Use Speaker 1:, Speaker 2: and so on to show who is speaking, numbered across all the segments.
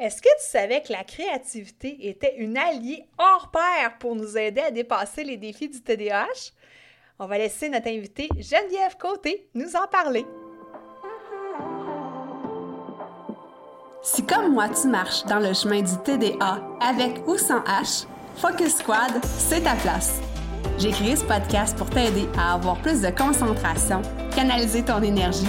Speaker 1: Est-ce que tu savais que la créativité était une alliée hors pair pour nous aider à dépasser les défis du TDAH? On va laisser notre invitée Geneviève Côté nous en parler.
Speaker 2: Si comme moi tu marches dans le chemin du TDA avec ou sans H, Focus Squad, c'est ta place. J'ai créé ce podcast pour t'aider à avoir plus de concentration, canaliser ton énergie,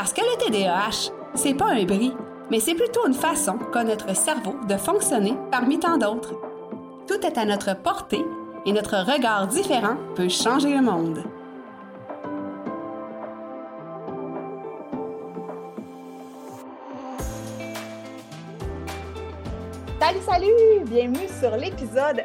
Speaker 2: Parce que le TDAH, c'est pas un bris, mais c'est plutôt une façon qu'a notre cerveau de fonctionner parmi tant d'autres. Tout est à notre portée et notre regard différent peut changer le monde.
Speaker 1: Salut, salut! Bienvenue sur l'épisode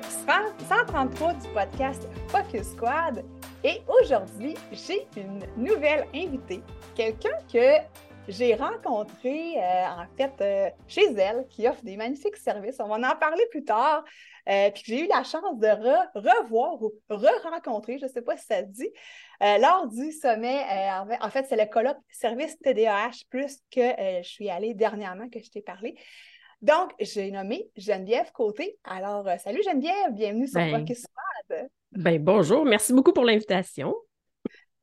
Speaker 1: 133 du podcast Focus Squad. Et aujourd'hui, j'ai une nouvelle invitée, quelqu'un que j'ai rencontré, euh, en fait, euh, chez elle, qui offre des magnifiques services. On va en parler plus tard. Euh, puis j'ai eu la chance de revoir ou re-rencontrer, je ne sais pas si ça se dit, lors du sommet. en fait, c'est le colloque service TDAH, plus que je suis allée dernièrement, que je t'ai parlé. Donc, j'ai nommé Geneviève Côté. Alors, salut Geneviève, bienvenue sur ben, Focus
Speaker 3: Ben, bonjour, merci beaucoup pour l'invitation.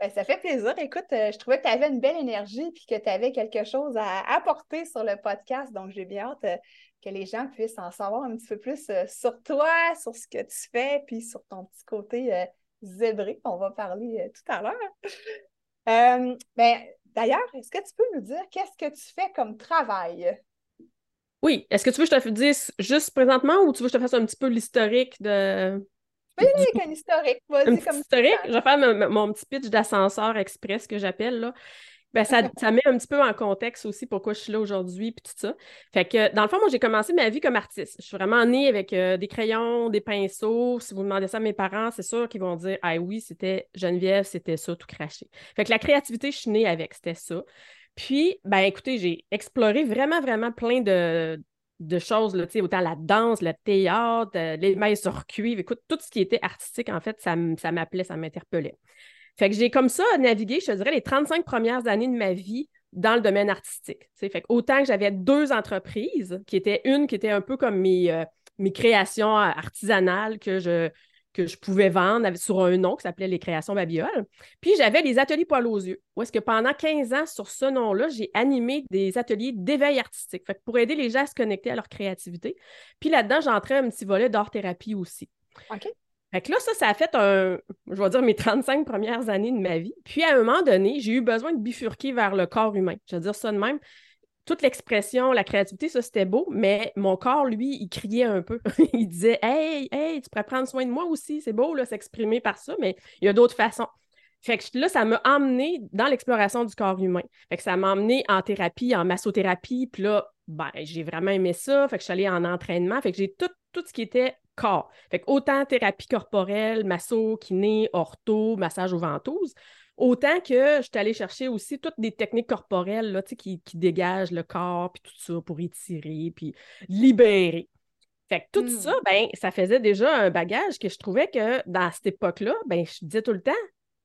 Speaker 1: Ben, ça fait plaisir. Écoute, euh, je trouvais que tu avais une belle énergie et que tu avais quelque chose à apporter sur le podcast. Donc, j'ai bien hâte euh, que les gens puissent en savoir un petit peu plus euh, sur toi, sur ce que tu fais, puis sur ton petit côté zébré. On va parler tout à l'heure. ben, D'ailleurs, est-ce que tu peux nous dire qu'est-ce que tu fais comme travail?
Speaker 3: Oui. Est-ce que tu veux que je te dise juste présentement ou tu veux que je te fasse un petit peu l'historique de
Speaker 1: avec un historique.
Speaker 3: Un historique. Je vais faire mon, petit pitch d'ascenseur express que j'appelle. là. Ben, ça, ça, met un petit peu en contexte aussi pourquoi je suis là aujourd'hui puis tout ça. Fait que dans le fond, moi, j'ai commencé ma vie comme artiste. Je suis vraiment née avec euh, des crayons, des pinceaux. Si vous demandez ça à mes parents, c'est sûr qu'ils vont dire Ah oui, c'était Geneviève, c'était ça, tout craché. Fait que la créativité, je suis née avec, c'était ça. Puis, ben écoutez, j'ai exploré vraiment, vraiment plein de, de choses, là, autant la danse, le théâtre, euh, les mailles sur cuivre, écoute, tout ce qui était artistique, en fait, ça, m'appelait, ça m'interpellait. Fait que j'ai comme ça navigué, je te dirais, les 35 premières années de ma vie dans le domaine artistique. Fait que autant que j'avais deux entreprises, qui étaient une qui était un peu comme mes, euh, mes créations artisanales que je, que je pouvais vendre sur un nom qui s'appelait Les Créations Babioles. Puis j'avais les ateliers poils aux yeux, où est-ce que pendant 15 ans, sur ce nom-là, j'ai animé des ateliers d'éveil artistique, fait pour aider les gens à se connecter à leur créativité. Puis là-dedans, j'entrais un petit volet d'art-thérapie aussi.
Speaker 1: OK.
Speaker 3: Fait que là, ça, ça a fait un, je vais dire, mes 35 premières années de ma vie. Puis à un moment donné, j'ai eu besoin de bifurquer vers le corps humain. Je vais dire ça de même toute l'expression, la créativité, ça c'était beau, mais mon corps, lui, il criait un peu. il disait Hey, hey, tu pourrais prendre soin de moi aussi, c'est beau là, s'exprimer par ça, mais il y a d'autres façons. Fait que là, ça m'a emmené dans l'exploration du corps humain. Fait que ça m'a emmené en thérapie, en massothérapie, puis là, ben, j'ai vraiment aimé ça. Fait que je suis allée en entraînement. Fait que j'ai tout, tout ce qui était corps. Fait que autant thérapie corporelle, masso, kiné, ortho, massage aux ventouses, Autant que je suis allée chercher aussi toutes des techniques corporelles là, qui, qui dégagent le corps, puis tout ça pour étirer, puis libérer. Fait que tout ça, hmm. ben, ça faisait déjà un bagage que je trouvais que dans cette époque-là, ben, je disais tout le temps,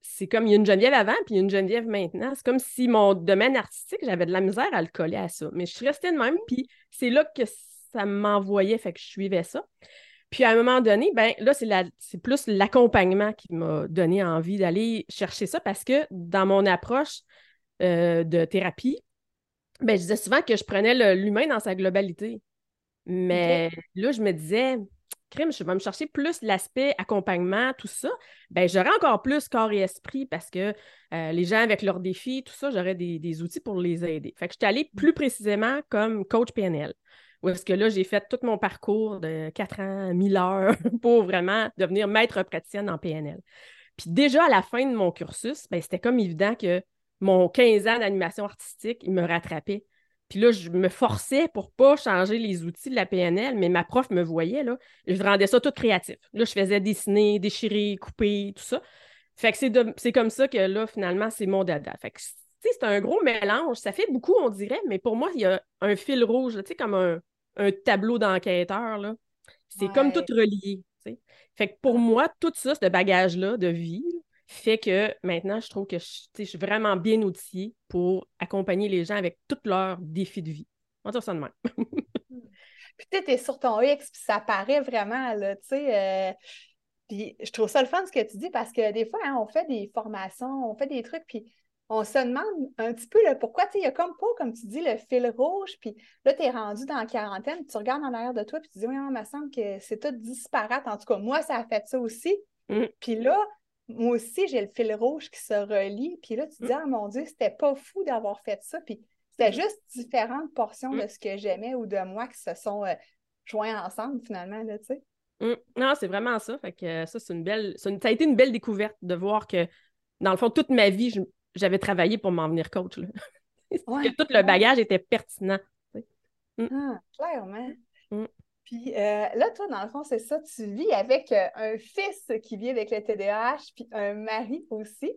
Speaker 3: c'est comme il y a une Geneviève avant, puis il y a une Geneviève maintenant. C'est comme si mon domaine artistique, j'avais de la misère à le coller à ça. Mais je suis restée de même, puis c'est là que ça m'envoyait, fait que je suivais ça. Puis à un moment donné, ben là, c'est plus l'accompagnement qui m'a donné envie d'aller chercher ça parce que dans mon approche euh, de thérapie, ben, je disais souvent que je prenais l'humain dans sa globalité. Mais là, je me disais, crime, je vais me chercher plus l'aspect accompagnement, tout ça. Ben, j'aurais encore plus corps et esprit parce que euh, les gens avec leurs défis, tout ça, j'aurais des, des, outils pour les aider. Fait que je suis allée plus précisément comme coach PNL. Où est-ce que là, j'ai fait tout mon parcours de 4 ans, 1000 heures pour vraiment devenir maître praticienne en PNL. Puis déjà à la fin de mon cursus, ben, c'était comme évident que mon 15 ans d'animation artistique, il me rattrapait. Puis là, je me forçais pour pas changer les outils de la PNL, mais ma prof me voyait, là. Je rendais ça tout créatif. Là, je faisais dessiner, déchirer, couper, tout ça. Fait que c'est comme ça que là, finalement, c'est mon dada. Fait c'est un gros mélange. Ça fait beaucoup, on dirait, mais pour moi, il y a un fil rouge, tu sais, comme un, tableau d'enquêteur, là. C'est comme tout relié, Fait que pour moi, tout ça, ce bagage-là de vie, fait que maintenant, je trouve que je, suis vraiment bien outillée pour accompagner les gens avec tous leurs défis de vie. On va dire ça de même.
Speaker 1: puis tu es sur ton X, puis ça paraît vraiment, là, tu sais. Euh, puis je trouve ça le fun ce que tu dis parce que des fois, hein, on fait des formations, on fait des trucs, puis on se demande un petit peu pourquoi, tu sais, il y a comme pas, comme tu dis, le fil rouge, puis là, tu es rendu dans la quarantaine, tu regardes en arrière de toi, puis tu dis, oui, il me semble que c'est tout disparate. En tout cas, moi, ça a fait ça aussi. Mm. Puis là, moi aussi, j'ai le fil rouge qui se relie. Puis là, tu te dis, mm. ah mon Dieu, c'était pas fou d'avoir fait ça. Puis c'était mm. juste différentes portions de ce que j'aimais ou de moi qui se sont euh, joints ensemble, finalement, là, tu sais.
Speaker 3: Non, c'est vraiment ça. Fait que euh, ça, c'est une belle. Ça a été une belle découverte de voir que, dans le fond, toute ma vie, je j'avais travaillé pour m'en venir coach. Là. que tout le bagage était pertinent.
Speaker 1: Mm. Ah, clairement. Mm. Puis euh, là, toi, dans le fond, c'est ça, tu vis avec euh, un fils qui vit avec le TDAH, puis un mari aussi.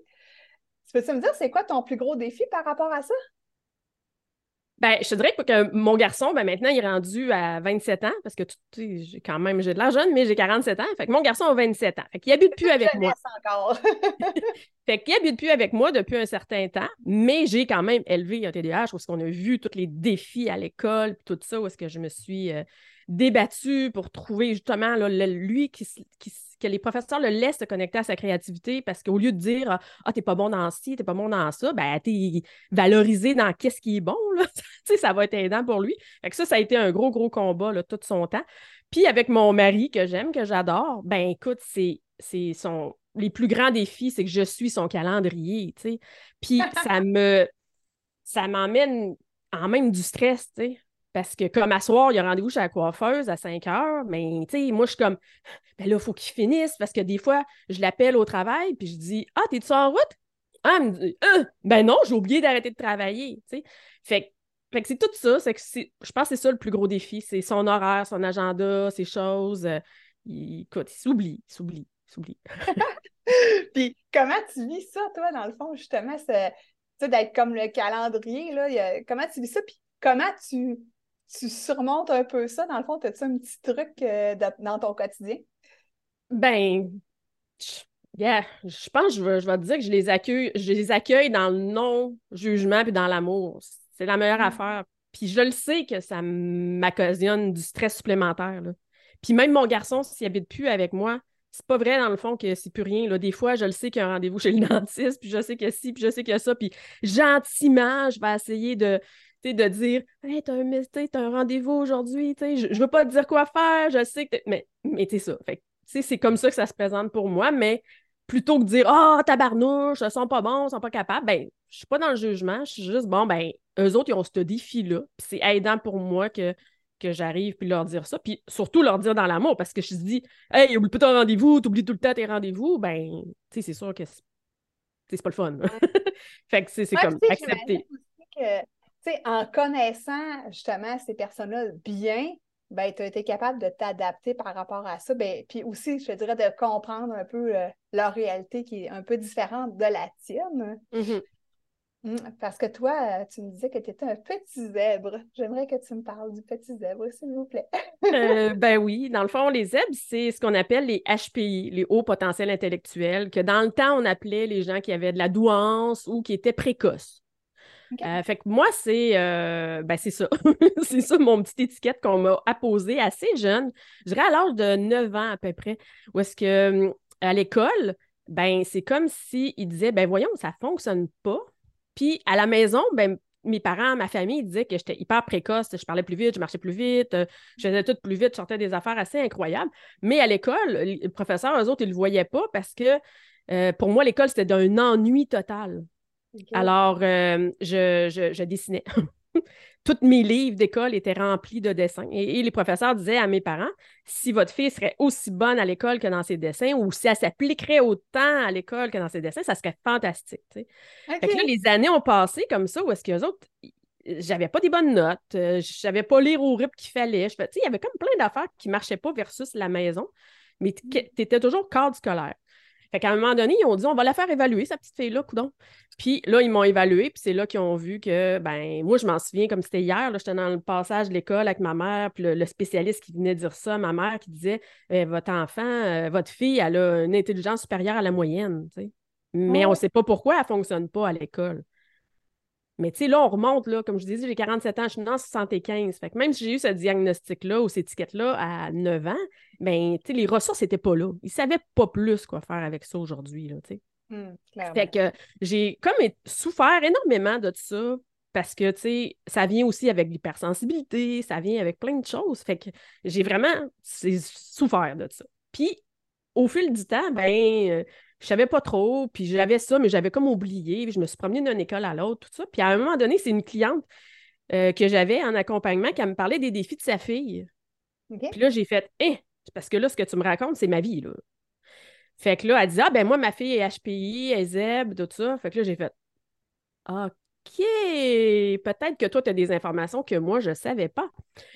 Speaker 1: Tu peux-tu me dire, c'est quoi ton plus gros défi par rapport à ça?
Speaker 3: Ben, je te dirais que mon garçon, ben, maintenant, il est rendu à 27 ans, parce que j'ai quand même, j'ai de l'argent, mais j'ai 47 ans. Fait que mon garçon a 27 ans. Fait qu'il habite plus avec moi. encore. fait qu'il habite plus avec moi depuis un certain temps, mais j'ai quand même élevé un TDAH parce qu'on a vu tous les défis à l'école, tout ça, où est-ce que je me suis euh, débattue pour trouver justement lui qui que les professeurs le laissent se connecter à sa créativité parce qu'au lieu de dire Ah, t'es pas bon dans ci, t'es pas bon dans ça, ben, t'es valorisé dans qu'est-ce qui est bon, là. ça va être aidant pour lui. Fait que ça, ça a été un gros, gros combat là, tout son temps. Puis avec mon mari que j'aime, que j'adore, ben écoute, c'est son. Les plus grands défis, c'est que je suis son calendrier, tu sais. Puis ça me. Ça m'emmène en même du stress, tu sais. Parce que comme à soir, il y a rendez-vous chez la coiffeuse à 5 heures, mais tu sais, moi, je suis comme, ben là, il faut qu'il finisse parce que des fois, je l'appelle au travail, puis je dis, ah, t'es-tu en route? Ah, elle me dit, euh, ben non, j'ai oublié d'arrêter de travailler, tu sais. Fait, que c'est tout ça, c'est que je pense que c'est ça le plus gros défi, c'est son horaire, son agenda, ses choses. Euh, il, écoute, il s'oublie, il s'oublie, il s'oublie.
Speaker 1: puis comment tu vis ça, toi, dans le fond, justement, d'être comme le calendrier, là, comment tu vis ça, puis comment tu tu surmontes un peu ça? Dans le fond, as-tu un petit truc euh, dans ton quotidien?
Speaker 3: Ben, yeah, je pense que je vais, je vais te dire que je les accueille, je les accueille dans le non-jugement puis dans l'amour. C'est la meilleure mm. affaire. Puis je le sais que ça m'occasionne du stress supplémentaire. Puis même mon garçon, s'il habite plus avec moi, c'est pas vrai dans le fond que c'est plus rien. Là. Des fois, je le sais qu'il y a un rendez-vous chez le dentiste, puis je sais que si, puis je sais que ça, puis gentiment, je vais essayer de, de dire Hey, t'as un, un rendez-vous aujourd'hui, je, je veux pas te dire quoi faire, je sais que. Mais, mais tu ça. Fait c'est comme ça que ça se présente pour moi, mais plutôt que de dire Ah, oh, tabarnouche, ils sont pas bons, ils sont pas capables, ben, je suis pas dans le jugement, je suis juste bon, ben, eux autres, ils ont ce défi-là, puis c'est aidant pour moi que que j'arrive puis leur dire ça, puis surtout leur dire dans l'amour, parce que je me dis, hey, oublie pas ton rendez-vous, t'oublies tout le temps tes rendez-vous, ben, tu sais, c'est sûr que c'est pas le fun. fait que c'est comme accepter
Speaker 1: en connaissant justement ces personnes-là bien, ben, tu as été capable de t'adapter par rapport à ça. Ben, puis aussi, je te dirais, de comprendre un peu euh, leur réalité qui est un peu différente de la tienne. Mm-hmm. Mm, parce que toi, tu me disais que tu étais un petit zèbre. J'aimerais que tu me parles du petit zèbre, s'il vous plaît.
Speaker 3: Euh, ben oui, dans le fond, les zèbres, c'est ce qu'on appelle les HPI, les hauts potentiels intellectuels, que dans le temps, on appelait les gens qui avaient de la douance ou qui étaient précoces. Euh, fait que moi, c'est euh, ben, c'est ça. c'est ça mon petite étiquette qu'on m'a apposée assez jeune. Je dirais à l'âge de 9 ans à peu près. Où est-ce que hum, à l'école, ben c'est comme s'ils disaient ben voyons, ça fonctionne pas. Puis à la maison, ben mes parents, ma famille disaient que j'étais hyper précoce, je parlais plus vite, je marchais plus vite, euh, je faisais tout plus vite, je sortais des affaires assez incroyables. Mais à l'école, les professeurs, eux autres, ils ne le voyaient pas parce que pour moi, l'école, c'était d'un ennui total. Alors, euh, je, dessinais. Tous mes livres d'école étaient remplis de dessins. Et, les professeurs disaient à mes parents, si votre fille serait aussi bonne à l'école que dans ses dessins, ou si elle s'appliquerait autant à l'école que dans ses dessins, ça serait fantastique. Fait que là, les années ont passé comme ça, où est-ce qu'eux autres, j'avais pas des bonnes notes, euh, je savais pas lire au rythme qu'il fallait. Il y avait comme plein d'affaires qui marchaient pas versus la maison, mais tu étais toujours cadre scolaire. Fait qu'à un moment donné, ils ont dit on va la faire évaluer, sa petite fille-là, coudon. Puis là, ils m'ont évalué, puis c'est là qu'ils ont vu que, ben, moi, je m'en souviens comme c'était hier, j'étais dans le passage de l'école avec ma mère, puis le, spécialiste qui venait dire ça, ma mère qui disait eh, votre enfant, euh, votre fille, elle a une intelligence supérieure à la moyenne, tu sais. Mais on ne sait pas pourquoi elle ne fonctionne pas à l'école. Mais tu sais, là, on remonte, là, comme je disais, j'ai 47 ans, je suis dans 75. Fait que même si j'ai eu ce diagnostic-là ou cette étiquette-là à 9 ans, ben, tu sais, les ressources n'étaient pas là. Ils ne savaient pas plus quoi faire avec ça aujourd'hui, là, tu sais.
Speaker 1: Mmh,
Speaker 3: fait que j'ai comme souffert énormément de ça parce que, tu sais, ça vient aussi avec l'hypersensibilité, ça vient avec plein de choses. Fait que j'ai vraiment souffert de ça. Puis, au fil du temps, ben, euh, je savais pas trop, puis j'avais ça, mais j'avais comme oublié. Je me suis promenée d'une école à l'autre, tout ça. Puis à un moment donné, c'est une cliente euh, que j'avais en accompagnement qui me parlait des défis de sa fille. Puis là, j'ai fait Eh, parce que là, ce que tu me racontes, c'est ma vie. Là. Fait que là, elle dit Ah, ben moi, ma fille est HPI, elle est ZEB, tout ça. Fait que là, j'ai fait OK, peut-être que toi, tu as des informations que moi, je ne savais pas.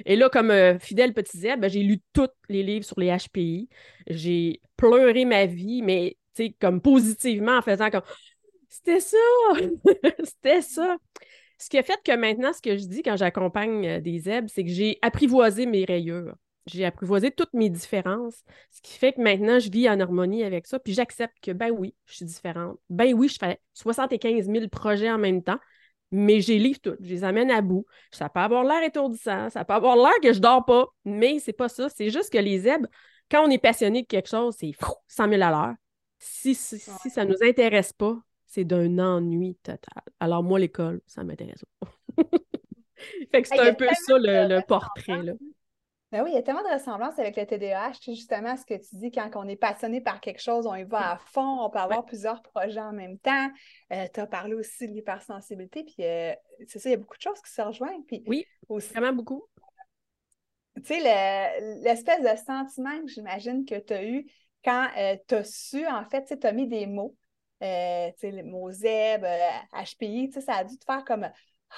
Speaker 3: Et là, comme euh, fidèle petit ZEB, ben, j'ai lu tous les livres sur les HPI. J'ai pleuré ma vie, mais comme positivement en faisant comme c'était ça, c'était ça. Ce qui a fait que maintenant, ce que je dis quand j'accompagne euh, des zèbres, c'est que j'ai apprivoisé mes rayures. J'ai apprivoisé toutes mes différences, ce qui fait que maintenant, je vis en harmonie avec ça, puis j'accepte que, ben oui, je suis différente. Ben oui, je fais 75 000 projets en même temps, mais j'ai livre tout, je les amène à bout. Ça peut avoir l'air étourdissant, ça peut avoir l'air que je dors pas, mais c'est pas ça. C'est juste que les zèbres, quand on est passionné de quelque chose, c'est 100 000 à l'heure. Si, si, ça ne nous intéresse pas, c'est d'un ennui total. Alors, moi, l'école, ça m'intéresse pas. fait que c'est un peu ça le, portrait. Là.
Speaker 1: Ben oui, il y a tellement de ressemblances avec le TDAH. justement, ce que tu dis, quand on est passionné par quelque chose, on y va à fond, on peut avoir plusieurs projets en même temps. Euh, tu as parlé aussi de l'hypersensibilité, puis euh, c'est ça, il y a beaucoup de choses qui se rejoignent. Puis
Speaker 3: oui, aussi, vraiment beaucoup.
Speaker 1: Tu sais, l'espèce de sentiment que j'imagine que tu as eu quand euh, tu as su, en fait, tu as mis des mots, euh, tu sais, les mots ZEB, HPI, tu sais, ça a dû te faire comme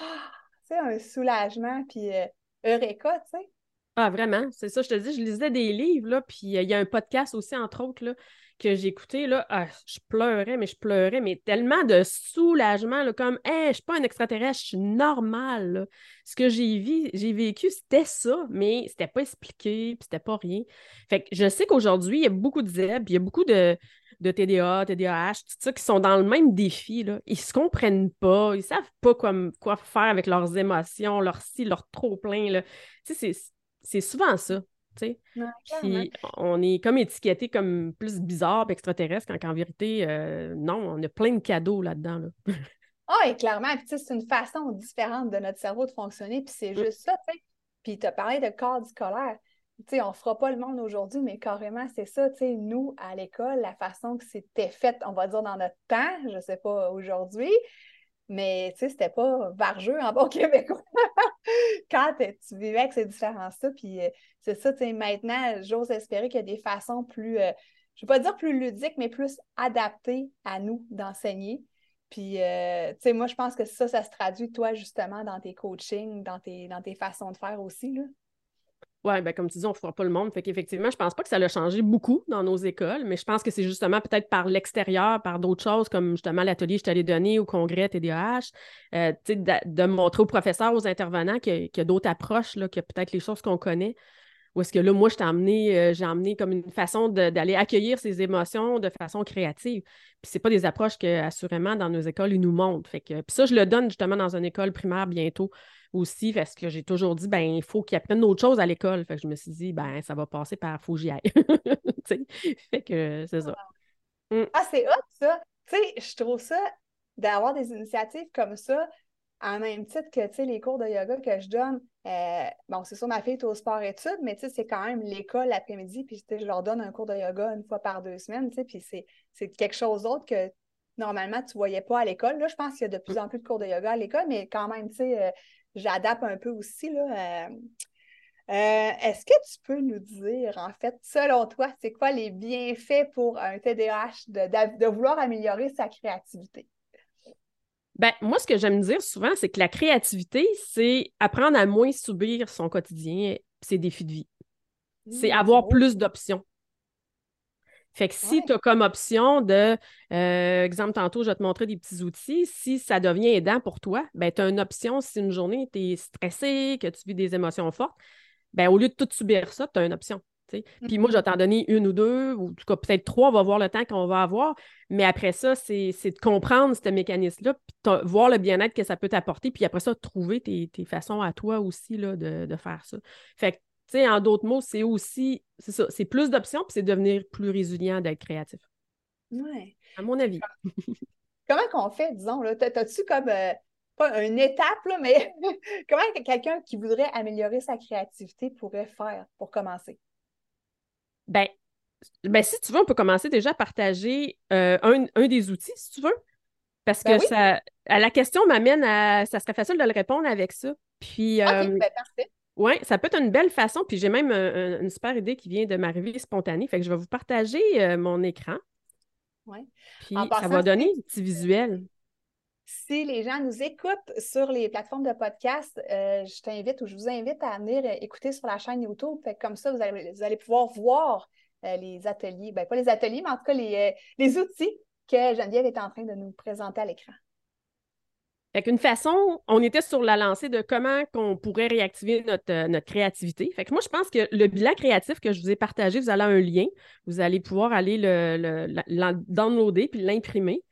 Speaker 1: ah, un soulagement, puis euh, Eureka, tu sais.
Speaker 3: Ah, vraiment, c'est ça, je te dis, je lisais des livres, là, puis il y a un podcast aussi, entre autres, là, que j'écoutais, là, ah, je pleurais, mais je pleurais, mais tellement de soulagement, là, comme, hey, je suis pas un extraterrestre, je suis normal. Ce que j'ai j'ai vécu, c'était ça, mais c'était pas expliqué, puis c'était pas rien. Fait que je sais qu'aujourd'hui, il y a beaucoup de ZEB, il y a beaucoup de, de TDA, TDAH, tout ça, qui sont dans le même défi. Là. Ils se comprennent pas, ils savent pas quoi, quoi faire avec leurs émotions, leur si, leur trop-plein. Tu sais, c'est souvent ça. Puis on est comme étiqueté comme plus bizarre, extraterrestre, quand en vérité, euh, non, on a plein de cadeaux là-dedans.
Speaker 1: Ah, et clairement, c'est une façon différente de notre cerveau de fonctionner, puis c'est mm. juste ça, tu sais. Puis tu as parlé de corps scolaire. Tu sais, on fera pas le monde aujourd'hui, mais carrément, c'est ça, tu sais, nous, à l'école, la façon que c'était fait, on va dire dans notre temps, je sais pas aujourd'hui, mais tu sais, c'était pas vargeux en bon québécois quand tu vivais avec ces différences-là. Puis euh, c'est ça, tu sais, maintenant, j'ose espérer qu'il y a des façons plus, euh, je ne vais pas dire plus ludiques, mais plus adaptées à nous d'enseigner. Puis, euh, tu sais, moi, je pense que ça, ça se traduit, toi, justement, dans tes coachings, dans tes, dans tes façons de faire aussi, là.
Speaker 3: Oui, ben comme tu dis, on ne fera pas le monde. Fait qu'effectivement, je pense pas que ça a changé beaucoup dans nos écoles, mais je pense que c'est justement peut-être par l'extérieur, par d'autres choses, comme justement l'atelier que je t'allais donner au congrès TDAH, euh, de, de, montrer aux professeurs, aux intervenants qu'il y a, d'autres approches, là, a peut-être les choses qu'on connaît. Ou est-ce que là, moi, je t'ai amené, euh, j'ai amené comme une façon d'aller accueillir ces émotions de façon créative. Puis c'est pas des approches que, assurément, dans nos écoles, ils nous montrent. Fait que, puis ça, je le donne justement dans une école primaire bientôt aussi, parce que j'ai toujours dit, ben, il faut qu'ils apprennent autre chose à l'école. Fait que je me suis dit, ben, ça va passer par faut fait que c'est ça.
Speaker 1: Mm. Ah, c'est hot, ça. Tu sais, je trouve ça, d'avoir des initiatives comme ça, en même titre que, les cours de yoga que je donne, euh, bon, c'est sûr, ma fille est au sport-études, mais c'est quand même l'école l'après-midi, puis je leur donne un cours de yoga une fois par deux semaines, puis c'est quelque chose d'autre que normalement, tu ne voyais pas à l'école. Là, je pense qu'il y a de plus en plus de cours de yoga à l'école, mais quand même, tu sais, euh, j'adapte un peu aussi. Euh, Est-ce que tu peux nous dire, en fait, selon toi, c'est quoi les bienfaits pour un TDAH de, vouloir améliorer sa créativité?
Speaker 3: Ben, moi, ce que j'aime dire souvent, c'est que la créativité, c'est apprendre à moins subir son quotidien, ses défis de vie. C'est
Speaker 1: Mmh,
Speaker 3: avoir
Speaker 1: beau.
Speaker 3: plus d'options. Fait que si
Speaker 1: Ouais.
Speaker 3: tu as comme option de, euh, exemple, tantôt, je vais te montrer des petits outils, si ça devient aidant pour toi, ben, tu as une option si une journée, tu es stressé, que tu vis des émotions fortes, ben, au lieu de tout subir ça, tu as une option. Puis moi, je vais t'en donner une ou deux, ou en tout cas peut-être trois, on va voir le temps qu'on va avoir. Mais après ça, c'est de comprendre ce mécanisme-là, puis voir le bien-être que ça peut t'apporter, puis après ça, trouver tes, tes façons à toi aussi là, de, de faire ça. Fait que, tu sais, en d'autres mots, c'est aussi, c'est ça, c'est plus d'options, puis c'est devenir plus résilient d'être créatif,
Speaker 1: Ouais.
Speaker 3: à mon avis.
Speaker 1: Comment qu'on fait, disons, là? T'as- T'as-tu comme, euh, pas une étape, là, mais comment que quelqu'un qui voudrait améliorer sa créativité pourrait faire pour commencer?
Speaker 3: Ben, ben, si tu veux, on peut commencer déjà à partager euh, un, un des outils, si tu veux. Parce que
Speaker 1: Ben oui.
Speaker 3: ça, à la question m'amène à. Ça serait facile de le répondre avec ça. Puis,
Speaker 1: OK,
Speaker 3: euh,
Speaker 1: ben, parfait.
Speaker 3: Oui, ça peut être une belle façon. Puis j'ai même un- un- une super idée qui vient de m'arriver spontanée. Fait que je vais vous partager euh, mon écran.
Speaker 1: Ouais.
Speaker 3: Puis ça va donner un petit visuel.
Speaker 1: Si les gens nous écoutent sur les plateformes de podcast, euh, je t'invite ou je vous invite à venir euh, écouter sur la chaîne YouTube. Fait comme ça, vous allez, pouvoir voir euh, les ateliers. Ben, pas les ateliers, mais en tout cas les, les outils que Geneviève est en train de nous présenter à l'écran.
Speaker 3: Fait qu'une façon, on était sur la lancée de comment qu'on pourrait réactiver notre, notre créativité. Fait que moi, je pense que le bilan créatif que je vous ai partagé, vous allez un lien. Vous allez pouvoir aller le, le- la- downloader puis l'imprimer.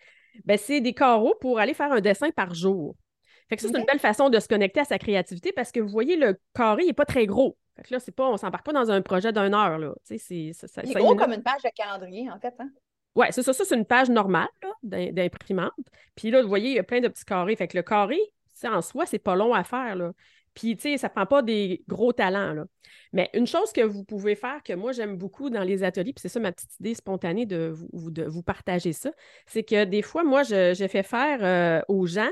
Speaker 3: Ben, c'est des carreaux pour aller faire un dessin par jour. Fait que ça, c'est une belle façon de se connecter à sa créativité parce que vous voyez, le carré n'est pas très gros. Fait que là, c'est pas, on s'embarque pas dans un projet d'une heure. Là. C'est, ça, ça-
Speaker 1: Il est gros comme une page de calendrier, en fait. Hein?
Speaker 3: Ouais, c'est ça. Ça, c'est une page normale d'imprimante. Puis là, vous voyez, il y a plein de petits carrés. Fait que le carré, c'est en soi, c'est pas long à faire. Là. Puis, tu sais, ça prend pas des gros talents. Là. Mais une chose que vous pouvez faire, que moi, j'aime beaucoup dans les ateliers, puis c'est ça ma petite idée spontanée de vous, de vous partager ça, c'est que des fois, moi, je, je fais faire euh, aux gens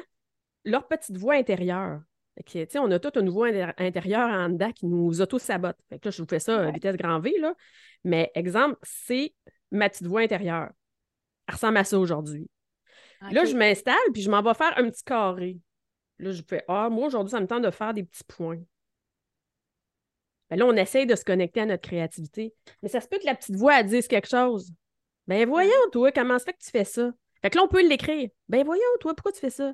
Speaker 3: leur petite voix intérieure. Fait que, tu sais, on a toute une voix intérieure en dedans qui nous auto-sabote. Fait que là, je vous fais ça à
Speaker 1: Ouais.
Speaker 3: vitesse grand V, là. Mais exemple, c'est ma petite voix intérieure. Elle ressemble à ça aujourd'hui. Là,
Speaker 1: Ok.
Speaker 3: je m'installe, puis je m'en vais faire un petit carré. Là, je fais Ah, moi, aujourd'hui, ça me tente de faire des petits points. Ben là, on essaye de se connecter à notre créativité. Mais ça se peut que la petite voix, dise quelque chose. Ben voyons, toi, comment ça fait que tu fais ça? Fait que là, on peut l'écrire. Ben voyons, toi, pourquoi tu fais ça?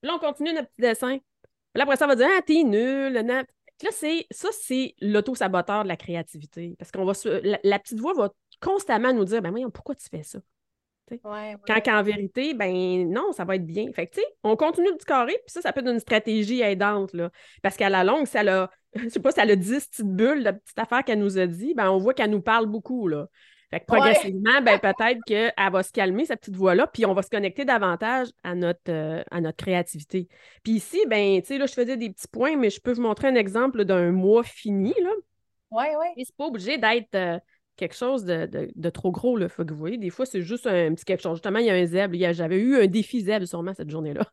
Speaker 3: Puis là, on continue notre petit dessin. Puis là, après ça, va dire Ah, t'es nul. Là, c'est ça, c'est l'auto-saboteur de la créativité. Parce qu'on va la, la petite voix va constamment nous dire Ben voyons, pourquoi tu fais ça?
Speaker 1: Ouais, ouais,
Speaker 3: Quand
Speaker 1: ouais.
Speaker 3: qu'en vérité, ben non, ça va être bien. Fait que, tu sais, on continue le petit carré, puis ça, ça peut être une stratégie aidante, là. Parce qu'à la longue, ça a, je sais pas, ça a 10 petites bulles de petites affaires qu'elle nous a dit, ben on voit qu'elle nous parle beaucoup, là. Fait que
Speaker 1: Ouais.
Speaker 3: progressivement, ben peut-être qu'elle va se calmer, cette petite voix-là, puis on va se connecter davantage à notre, euh, à notre créativité. Puis ici, ben, tu sais, là, je faisais des petits points, mais je peux vous montrer un exemple d'un mois fini, là.
Speaker 1: Ouais.
Speaker 3: Et c'est pas obligé d'être euh, quelque chose de, de- de trop gros. Là. Faut que vous voyez, des fois, c'est juste un petit quelque chose. Justement, il y a un zèbre. J'avais eu un défi zèbre sûrement cette journée-là.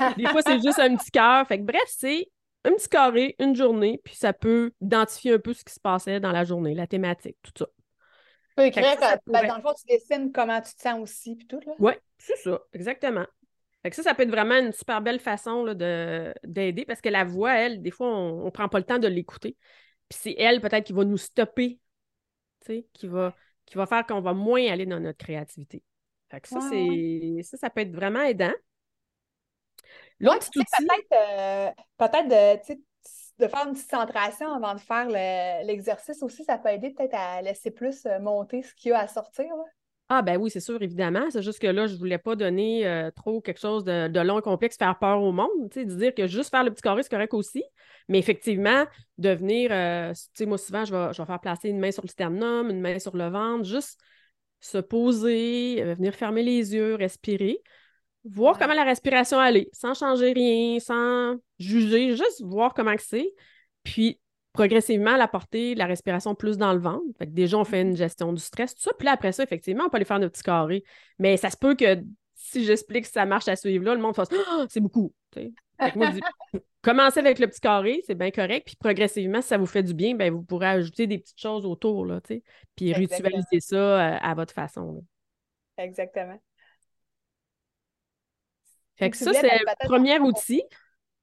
Speaker 3: des fois, c'est juste un petit cœur. Fait que bref, c'est un petit carré, une journée, puis ça peut identifier un peu ce qui se passait dans la journée, la thématique, tout ça.
Speaker 1: Tu peux écrire,
Speaker 3: ça,
Speaker 1: ben,
Speaker 3: pourrait-
Speaker 1: dans le fond, tu dessines comment tu te sens aussi, puis tout, là.
Speaker 3: Oui, c'est ça, exactement. Fait que ça, ça peut être vraiment une super belle façon d'aider parce que la voix, elle, des fois, on ne prend pas le temps de l'écouter. Puis c'est elle, peut-être, qui va nous stopper, qui va, qui va faire qu'on va moins aller dans notre créativité. Fait que ça, c'est, ça, ça peut être vraiment aidant. L'autre outil,
Speaker 1: peut-être euh, peut-être de, de faire une petite centration avant de faire le- l'exercice aussi, ça peut aider peut-être à laisser plus euh, monter ce qu'il y a à sortir. là.
Speaker 3: Ah ben oui, c'est sûr, évidemment. C'est juste que là, je voulais pas donner euh, trop quelque chose de, de long et complexe, faire peur au monde, tu sais, de dire que juste faire le petit carré, c'est correct aussi. Mais effectivement, de venir, euh, tu sais, moi souvent, je vais, je vais faire placer une main sur le sternum, une main sur le ventre, juste se poser, euh, venir fermer les yeux, respirer, voir
Speaker 1: Ouais.
Speaker 3: comment la respiration allait, sans changer rien, sans juger, juste voir comment c'est. Puis progressivement, l'apporter la respiration plus dans le ventre. Fait que déjà, on fait une gestion du stress, tout ça. Puis là, après ça, effectivement, on peut aller faire nos petits carrés. Mais ça se peut que si j'explique que ça marche à suivre là, le monde fasse Ah, c'est beaucoup. moi, je dis commencez avec le petit carré, c'est bien correct. Puis progressivement, si ça vous fait du bien, ben, vous pourrez ajouter des petites choses autour, là. Puis
Speaker 1: Exactement.
Speaker 3: ritualiser ça euh, à votre façon. là.
Speaker 1: Exactement.
Speaker 3: Fait que ça, c'est le premier outil.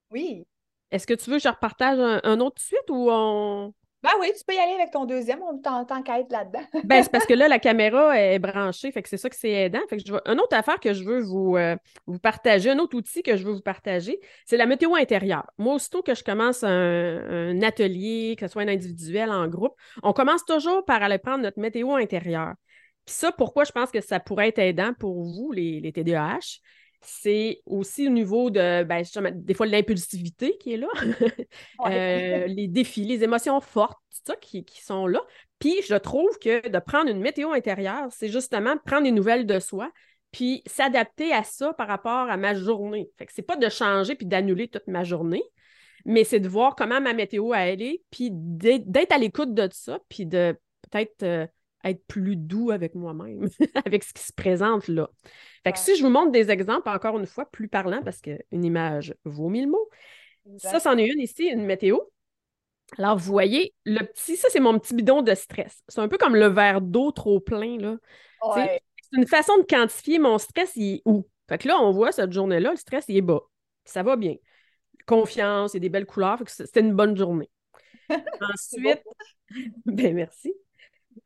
Speaker 1: Oui.
Speaker 3: Est-ce que tu veux que je repartage un, autre suite ou on.
Speaker 1: Ben oui, tu peux y aller avec ton deuxième, on t'entend qu'à être là-dedans.
Speaker 3: ben, c'est parce que là, la caméra est branchée, fait que c'est ça que c'est aidant. Fait que je veux... Une autre affaire que je veux vous, euh, vous partager, un autre outil que je veux vous partager, c'est la météo intérieure. Moi, aussitôt que je commence un, atelier, que ce soit un individuel, en groupe, on commence toujours par aller prendre notre météo intérieure. Puis ça, pourquoi je pense que ça pourrait être aidant pour vous, les, les TDAH, c'est aussi au niveau de, ben, des fois, l'impulsivité qui est là, euh, les défis, les émotions fortes, tout ça qui, sont là. Puis je trouve que de prendre une météo intérieure, c'est justement prendre des nouvelles de soi, puis s'adapter à ça par rapport à ma journée. Fait que c'est pas de changer puis d'annuler toute ma journée, mais c'est de voir comment ma météo a allé, puis d'être à l'écoute de ça, puis de peut-être euh, être plus doux avec moi-même, avec ce qui se présente là. Fait que si je vous montre des exemples, encore une fois, plus parlants, parce qu'une image vaut mille mots, ça, c'en est une ici, une météo. Alors, vous voyez, le petit, ça, c'est mon petit bidon de stress. C'est un peu comme le verre d'eau trop plein, là. C'est une façon de quantifier mon stress, il est où? Fait que là, on voit cette journée-là, le stress, il est bas. Ça va bien. Confiance, il y a des belles couleurs, fait que c'était une bonne journée. Ensuite, ben merci.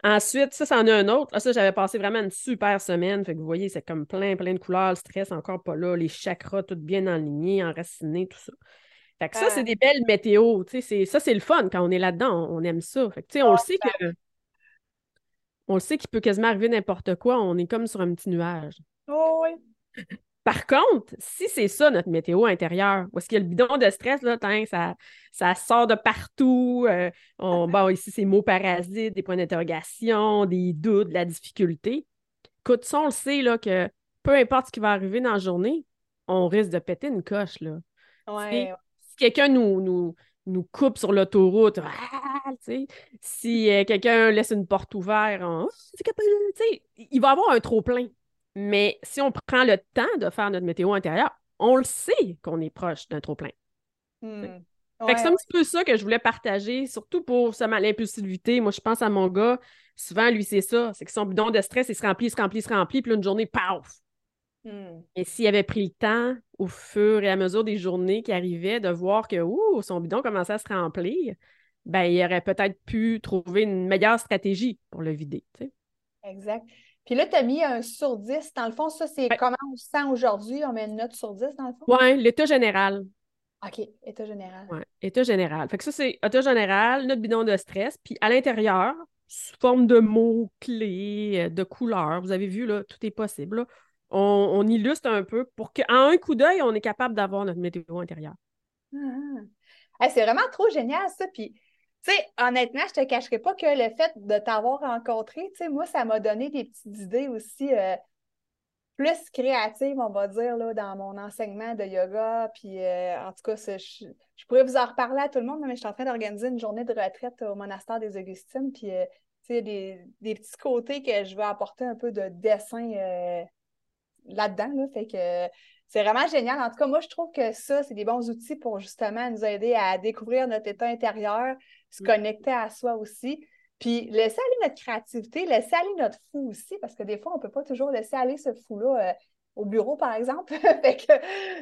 Speaker 3: Ensuite, ça, c'en est un autre. Ah, ça, j'avais passé vraiment une super semaine. Fait que vous voyez, c'est comme plein, plein de couleurs. Le stress encore pas là. Les chakras, tout bien alignés, enracinés, tout ça. Fait que ça, c'est des belles météos. Ça, c'est le fun quand on est là-dedans. On, aime ça. Fait que, on le sait que. On le sait qu'il peut quasiment arriver n'importe quoi. On est comme sur un petit nuage.
Speaker 1: Oh oui.
Speaker 3: Par contre, si c'est ça notre météo intérieure, où est-ce qu'il y a le bidon de stress, là, ça, ça sort de partout. Euh, on, bon, ici, c'est mots parasites, des points d'interrogation, des doutes, de la difficulté. Écoute, ça, on le sait là, que peu importe ce qui va arriver dans la journée, on risque de péter une coche. Là. Si, quelqu'un nous, nous, nous coupe sur l'autoroute, ah, si euh, quelqu'un laisse une porte ouverte, on, il va avoir un trop-plein. Mais si on prend le temps de faire notre météo intérieure, on le sait qu'on est proche d'un trop-plein.
Speaker 1: Hmm.
Speaker 3: c'est un petit peu ça que je voulais partager, surtout pour l'impulsivité. Moi, je pense à mon gars, souvent, lui, c'est ça. C'est que son bidon de stress, il se remplit, il se remplit, il se remplit, puis une journée, paf!
Speaker 1: Hmm.
Speaker 3: Et s'il avait pris le temps, au fur et à mesure des journées qui arrivaient, de voir que ouh, son bidon commençait à se remplir, ben, il aurait peut-être pu trouver une meilleure stratégie pour le vider.
Speaker 1: Exact. Puis là, tu as mis un sur 10. Dans le fond, ça, c'est comment on se sent aujourd'hui? On met une note sur 10, dans le fond?
Speaker 3: Oui, l'état général.
Speaker 1: OK, état général.
Speaker 3: Oui, état général. Fait que ça, c'est état général, notre bidon de stress. Puis à l'intérieur, sous forme de mots-clés, euh, de couleurs, vous avez vu, là, tout est possible. On, illustre un peu pour qu'en un coup d'œil, on est capable d'avoir notre météo intérieure.
Speaker 1: Ah. c'est vraiment trop génial, ça. Puis tu sais, honnêtement, je te cacherai pas que le fait de t'avoir rencontré, tu sais, moi, ça m'a donné des petites idées aussi euh, plus créatives, on va dire, là, dans mon enseignement de yoga. Puis, euh, en tout cas, je, pourrais vous en reparler à tout le monde, mais je suis en train d'organiser une journée de retraite au monastère des Augustines. Puis, euh, tu sais, des, des, petits côtés que je veux apporter un peu de dessin là-dedans. Là, fait que c'est vraiment génial. En tout cas, moi, je trouve que ça, c'est des bons outils pour justement nous aider à découvrir notre état intérieur, se mm. connecter à soi aussi. Puis laisser aller notre créativité, laisser aller notre fou aussi, parce que des fois, on ne peut pas toujours laisser aller ce fou-là euh, au bureau, par exemple. fait que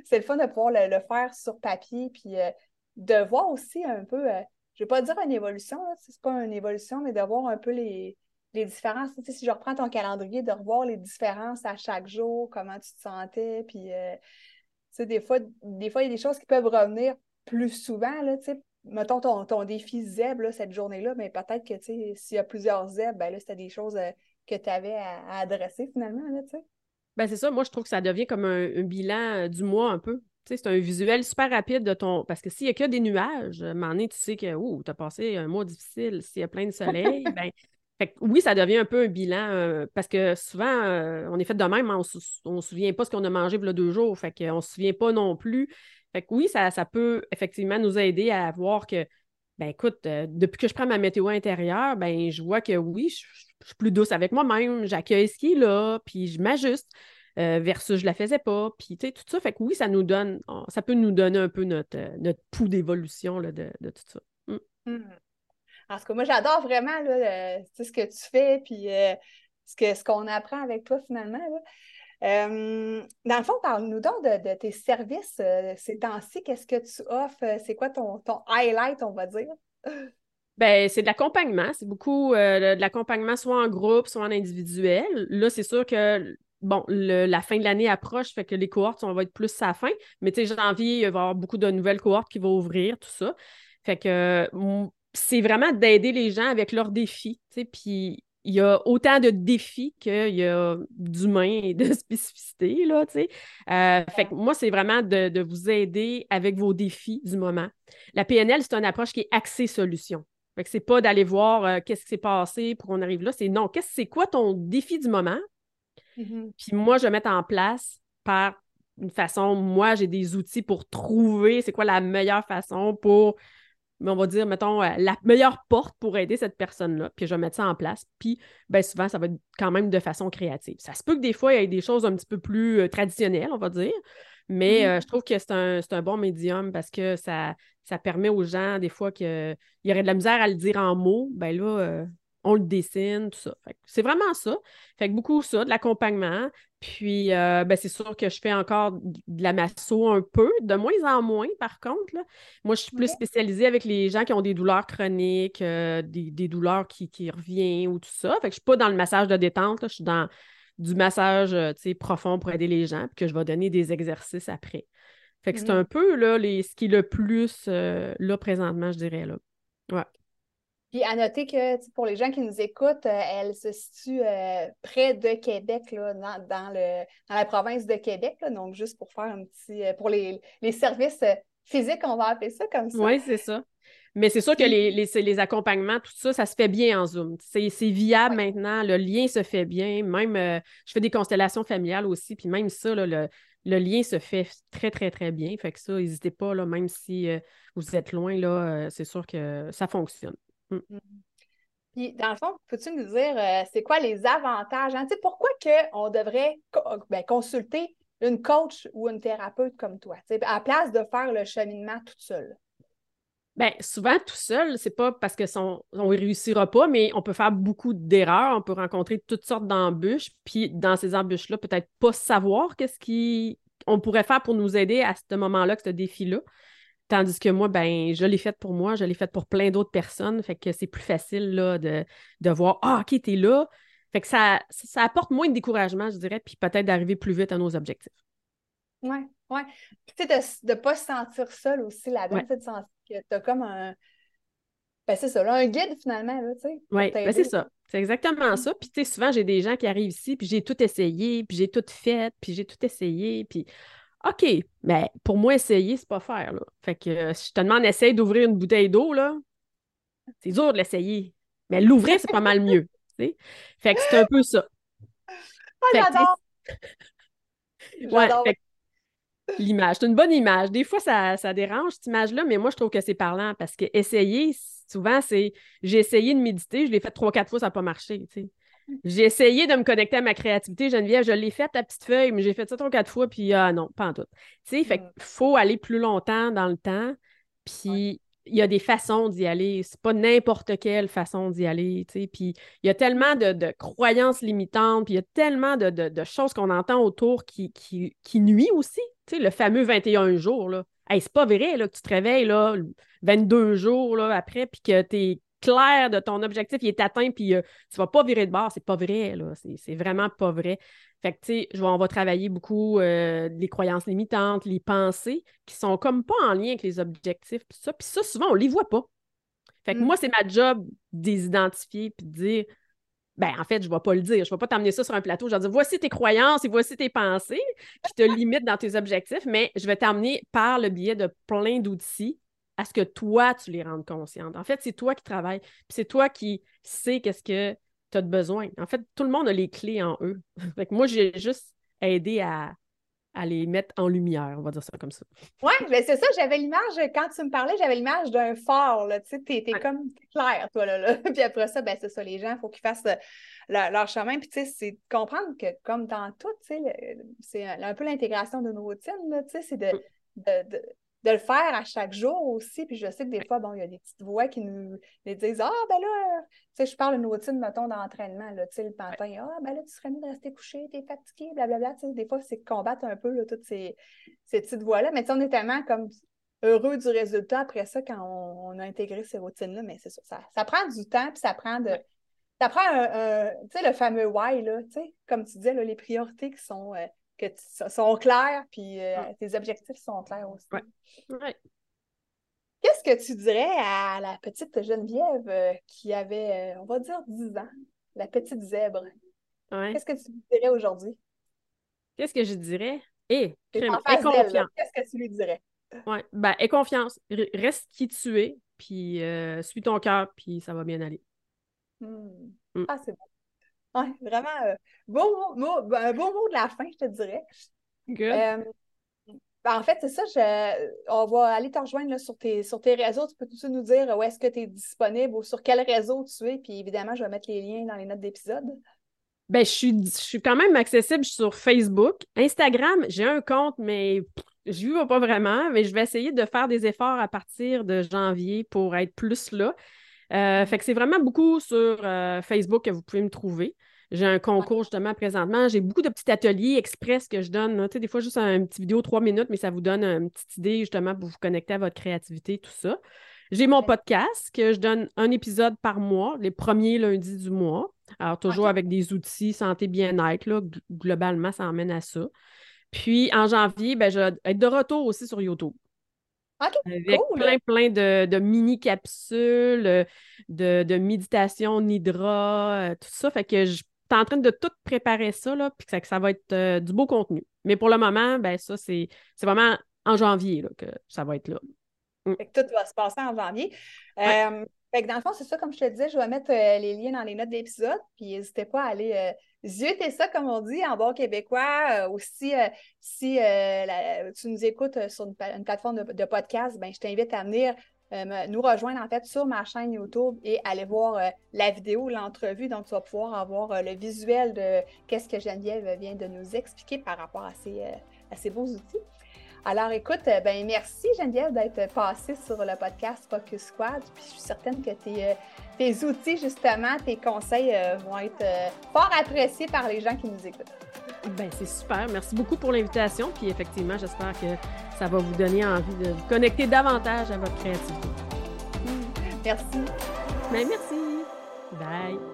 Speaker 1: c'est le fun de pouvoir le, faire sur papier, puis euh, de voir aussi un peu, euh, je ne vais pas dire une évolution, ce n'est pas une évolution, mais de voir un peu les, les différences. Tu sais, si je reprends ton calendrier, de revoir les différences à chaque jour, comment tu te sentais, puis tu sais, des fois, des fois, il y a des choses qui peuvent revenir plus souvent, là, tu sais, mettons ton, défi ZEB cette journée-là, mais peut-être que s'il y a plusieurs ZEB, ben là, c'était des choses euh, que tu avais à, adresser finalement. Là,
Speaker 3: ben, c'est ça, moi je trouve que ça devient comme un, bilan euh, du mois un peu. C'est un visuel super rapide de ton. Parce que s'il n'y a que des nuages, à un moment donné, tu sais que tu as passé un mois difficile. S'il y a plein de soleil, ben, oui, ça devient un peu un bilan euh, parce que souvent, on est fait de même, on ne se souvient pas ce qu'on a mangé il y a deux jours. Fait qu'on ne se souvient pas non plus fait que oui, ça, peut effectivement nous aider à voir que, ben écoute, euh, depuis que je prends ma météo intérieure, ben je vois que oui, je, suis plus douce avec moi-même, j'accueille ce qui est là, puis je m'ajuste. Euh, versus je la faisais pas, puis tu sais, tout ça. Fait que oui, ça nous donne, ça peut nous donner un peu notre, euh, notre pouls d'évolution de, de, tout ça.
Speaker 1: Mm. Mm. En tout cas, moi, j'adore vraiment là, ce que tu fais, puis ce qu'on ce apprend avec toi finalement. dans le fond, parle-nous donc de, tes services ces temps-ci. Qu'est-ce que tu offres? C'est quoi ton, ton highlight, on va dire?
Speaker 3: Ben, c'est de l'accompagnement. C'est beaucoup de l'accompagnement soit en groupe, soit en individuel. Là, c'est sûr que bon, la fin de l'année approche, fait que les cohortes, on va être plus à la fin. Mais tu sais, janvier, il va y avoir beaucoup de nouvelles cohortes qui vont ouvrir, tout ça. Fait que c'est vraiment d'aider les gens avec leurs défis. Tu sais, puis il y a autant de défis qu'il y a d'humains et de spécificités, là, tu sais. Euh, fait que moi, c'est vraiment de, vous aider avec vos défis du moment. La PNL, c'est une approche qui est axée solution. Fait que c'est pas d'aller voir euh, qu'est-ce qui s'est passé pour qu'on arrive là, c'est non, qu'est-ce c'est quoi ton défi du moment? Mm-hmm. Puis moi, je vais mettre en place par une façon, moi, j'ai des outils pour trouver c'est quoi la meilleure façon pour, on va dire, mettons, euh, la meilleure porte pour aider cette personne-là. Puis je vais mettre ça en place. Puis bien souvent, ça va être quand même de façon créative. Ça se peut que des fois, il y ait des choses un petit peu plus euh, traditionnelles, on va dire. Mais mm-hmm. euh, je trouve que c'est un, bon médium parce que ça, ça permet aux gens, des fois, qu'il y aurait de la misère à le dire en mots. Ben là, on le dessine, tout ça. C'est vraiment ça. Fait que beaucoup ça, de l'accompagnement. Puis, euh, ben, c'est sûr que je fais encore de la masso un peu, de moins en moins, par contre. Moi, je suis plus spécialisée avec les gens qui ont des douleurs chroniques, euh, des, douleurs qui, qui, reviennent ou tout ça. Fait que je suis pas dans le massage de détente, je suis dans du massage euh, profond pour aider les gens, puis que je vais donner des exercices après. Fait que c'est un peu là, les, ce qui est le plus là présentement, je dirais. Là. Ouais.
Speaker 1: Puis à noter que pour les gens qui nous écoutent, euh, elle se situe euh, près de Québec, là, dans, le, dans la province de Québec. donc, juste pour faire un petit. Euh, pour les, services physiques, on va appeler ça comme ça.
Speaker 3: Oui, c'est ça. Mais c'est sûr que les, les, accompagnements, tout ça, ça se fait bien en Zoom. C'est viable maintenant, le lien se fait bien. Même, je fais des constellations familiales aussi, puis même ça, le, le, lien se fait très, très, très bien. Fait que ça, n'hésitez pas, là, même si vous êtes loin, là, c'est sûr que ça fonctionne. Mm.
Speaker 1: Mm. Puis, dans le fond, peux-tu nous dire, euh, c'est quoi les avantages? Hein? Pourquoi que on devrait ben, consulter une coach ou une thérapeute comme toi, à la place de faire le cheminement toute seule?
Speaker 3: Bien, souvent, tout seul, c'est pas parce que son, on ne réussira pas, mais on peut faire beaucoup d'erreurs, on peut rencontrer toutes sortes d'embûches, puis dans ces embûches-là, peut-être pas savoir qu'est-ce qu'on pourrait faire pour nous aider à ce moment-là, ce défi-là. Tandis que moi, ben, je l'ai faite pour moi, je l'ai faite pour plein d'autres personnes. Fait que c'est plus facile là, de, voir Ah, OK, t'es là. Fait que ça, ça apporte moins de découragement, je dirais, puis peut-être d'arriver plus vite à nos objectifs.
Speaker 1: Oui, oui. Puis tu sais, de ne pas se sentir seul aussi là-dedans, de sentir que tu as comme un. Ben, c'est ça, là, un guide finalement, tu sais.
Speaker 3: Oui, ben, c'est ça. C'est exactement ça. Puis, tu sais, souvent, j'ai des gens qui arrivent ici, puis j'ai tout essayé, puis j'ai tout fait, puis j'ai tout essayé, puis OK, mais pour moi, essayer, c'est pas faire. Là. Fait que euh, si je te demande d'essayer d'ouvrir une bouteille d'eau, là, c'est dur de l'essayer. Mais l'ouvrir, c'est pas mal mieux. Fait que c'est un peu ça.
Speaker 1: Oh, j'adore!
Speaker 3: ouais, l'image, c'est une bonne image. Des fois, ça, ça dérange, cette image-là, mais moi, je trouve que c'est parlant parce que essayer, souvent, c'est j'ai essayé de méditer, je l'ai fait trois, quatre fois, ça n'a pas marché. sais. J'ai essayé de me connecter à ma créativité, Geneviève. Je l'ai fait à petite feuille, mais j'ai fait ça trois, quatre fois, puis ah non, pas en tout. Tu sais, fait qu'il faut aller plus longtemps dans le temps, puis il y a des façons d'y aller. C'est pas n'importe quelle façon d'y aller, tu sais. Puis il y a tellement de, croyances limitantes, puis il y a tellement de, choses qu'on entend autour qui, qui, qui nuit aussi. Tu sais, le fameux 21 jours, là. Hey, c'est pas vrai là, que tu te réveilles là, 22 jours là, après, puis que tu es clair de ton objectif, il est atteint, puis tu euh, tu vas pas virer de bord. C'est pas vrai, là. C'est vraiment pas vrai. Fait que, tu sais, on va travailler beaucoup euh, les croyances limitantes, les pensées qui sont comme pas en lien avec les objectifs, puis ça. Puis ça, souvent, on les voit pas. Fait que mm. moi, c'est ma job de les identifier, puis de dire, ben en fait, je ne vais pas le dire. Je ne vais pas t'amener ça sur un plateau. Je vais dire, voici tes croyances et voici tes pensées qui te limitent dans tes objectifs, mais je vais t'amener par le biais de plein d'outils à ce que toi, tu les rendes conscientes. En fait, c'est toi qui travailles, puis c'est toi qui sais qu'est-ce que tu as de besoin. En fait, tout le monde a les clés en eux. fait que moi, j'ai juste aidé à, les mettre en lumière, on va dire ça comme ça.
Speaker 1: Oui, mais c'est ça, j'avais l'image, quand tu me parlais, j'avais l'image d'un phare, tu sais, t'es, comme clair, toi, là, puis après ça, ben c'est ça, les gens, il faut qu'ils fassent euh, leur, chemin, puis tu sais, c'est comprendre que, comme dans tout, tu sais, c'est un peu l'intégration de nos routines, tu sais, c'est de, mm. de le faire à chaque jour aussi. Puis je sais que des fois, bon, il y a des petites voix qui nous disent Ah, ben là, tu sais, je parle une routine, mettons, d'entraînement, là, tu sais, le matin, Ah, ben là, tu serais mieux de rester couché, t'es fatigué, blablabla. Tu sais, des fois, c'est combattre un peu là, toutes ces, ces petites voix-là. Mais tu sais, on est tellement comme heureux du résultat après ça quand on, a intégré ces routines-là. Mais c'est ça, ça, prend du temps, puis ça prend de. Ça prend un, tu sais, le fameux why, là, tu sais, comme tu disais, là, les priorités qui sont. Euh, que sont clairs, puis euh, tes objectifs sont clairs aussi.
Speaker 3: Ouais.
Speaker 1: Qu'est-ce que tu dirais à la petite Geneviève euh, qui avait, euh, on va dire, 10 ans, la petite zèbre? Qu'est-ce que tu dirais aujourd'hui?
Speaker 3: Qu'est-ce que je dirais? Eh, confiance.
Speaker 1: Qu'est-ce que tu lui dirais?
Speaker 3: Oui, ben, aie confiance. Reste qui tu es, puis suis ton cœur, puis ça va bien aller.
Speaker 1: Hmm. Mm. Ah, c'est bon. Oui, vraiment, euh, beau mot, ben, un beau mot de la fin, je te dirais. Euh, ben, en fait, c'est ça, je, on va aller te rejoindre sur, tes, sur tes réseaux. Tu peux tout nous dire où est-ce que tu es disponible ou sur quel réseau tu es. Puis évidemment, je vais mettre les liens dans les notes d'épisode.
Speaker 3: Ben, je suis, je suis quand même accessible sur Facebook. Instagram, j'ai un compte, mais je ne vais pas vraiment. Mais je vais essayer de faire des efforts à partir de janvier pour être plus là. Euh, fait que c'est vraiment beaucoup sur euh, Facebook que vous pouvez me trouver. J'ai un concours justement présentement. J'ai beaucoup de petits ateliers express que je donne. des fois, juste un petit vidéo, trois minutes, mais ça vous donne une petite idée justement pour vous connecter à votre créativité, tout ça. J'ai mon podcast que je donne un épisode par mois, les premiers lundis du mois. Alors, toujours avec des outils santé bien-être. Globalement, ça emmène à ça. Puis en janvier, ben, je vais être de retour aussi sur YouTube avec plein, plein de, mini-capsules, euh, de, méditation, nidra, euh, tout ça. Fait que je suis en train de tout préparer ça, là, puis que ça, va être euh, du beau contenu. Mais pour le moment, ben ça, c'est vraiment en janvier là, que ça va être là.
Speaker 1: Mm. Fait que tout va se passer en janvier. Dans le fond, c'est ça, comme je te disais, je vais mettre les liens dans les notes d'épisode, puis n'hésitez pas à aller Zioter ça, comme on dit en bon québécois. Euh, aussi, euh, si euh, tu nous écoutes sur une, plateforme de, podcast, ben, je t'invite à venir nous rejoindre en fait sur ma chaîne YouTube et aller voir la vidéo, l'entrevue. Donc, tu vas pouvoir avoir le visuel de qu'est-ce que Geneviève vient de nous expliquer par rapport à ces beaux outils. Alors écoute, euh, ben merci Geneviève d'être passée sur le podcast Focus Squad. Puis je suis certaine que tes, euh, tes outils, justement, tes conseils euh, vont être fort appréciés par les gens qui nous écoutent.
Speaker 3: Ben c'est super. Merci beaucoup pour l'invitation. Puis effectivement, j'espère que ça va vous donner envie de vous connecter davantage à votre créativité.
Speaker 1: Merci.
Speaker 3: Ben merci. Bye.